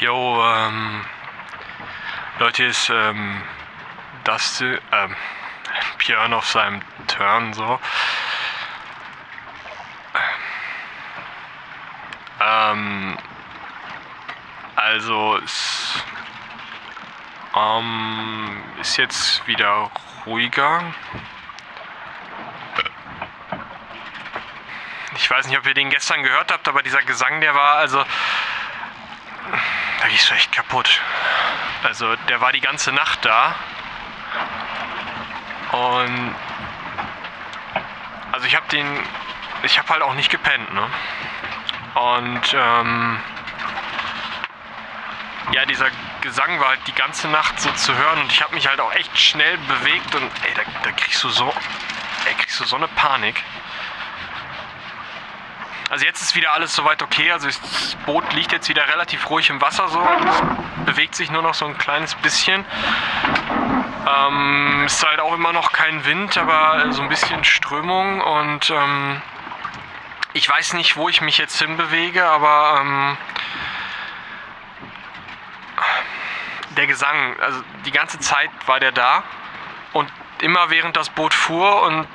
Jo, ähm, Leute, ist ähm, das, ähm, Björn auf seinem Turn so. Ähm, also es ähm, ist jetzt wieder ruhiger. Ich weiß nicht, ob ihr den gestern gehört habt, aber dieser Gesang, der war also. Gehst du echt kaputt. Also, der war die ganze Nacht da. Und. Also, ich hab den. Ich hab halt auch nicht gepennt, ne? Und, ähm. Ja, dieser Gesang war halt die ganze Nacht so zu hören und ich habe mich halt auch echt schnell bewegt und ey, da, da kriegst du so, ey, kriegst du so eine Panik. Also jetzt ist wieder alles soweit okay. Also das Boot liegt jetzt wieder relativ ruhig im Wasser so. Es bewegt sich nur noch so ein kleines bisschen. Ähm, ist halt auch immer noch kein Wind, aber so ein bisschen Strömung und ähm, ich weiß nicht, wo ich mich jetzt hinbewege, aber ähm, der Gesang, also die ganze Zeit war der da und immer während das Boot fuhr und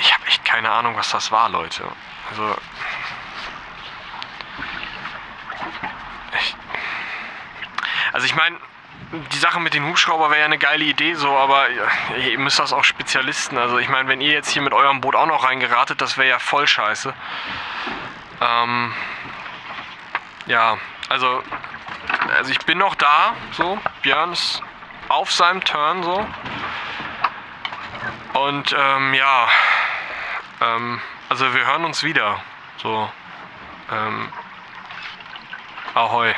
ich habe echt keine Ahnung, was das war, Leute. Also ich, also ich meine, die Sache mit den Hubschrauber wäre ja eine geile Idee so, aber ihr müsst das auch Spezialisten. Also ich meine, wenn ihr jetzt hier mit eurem Boot auch noch reingeratet, das wäre ja voll scheiße. Ähm, ja, also also ich bin noch da, so. Björn ist auf seinem Turn, so. Und ähm, ja, ähm, also wir hören uns wieder, so. Ähm, ahoi.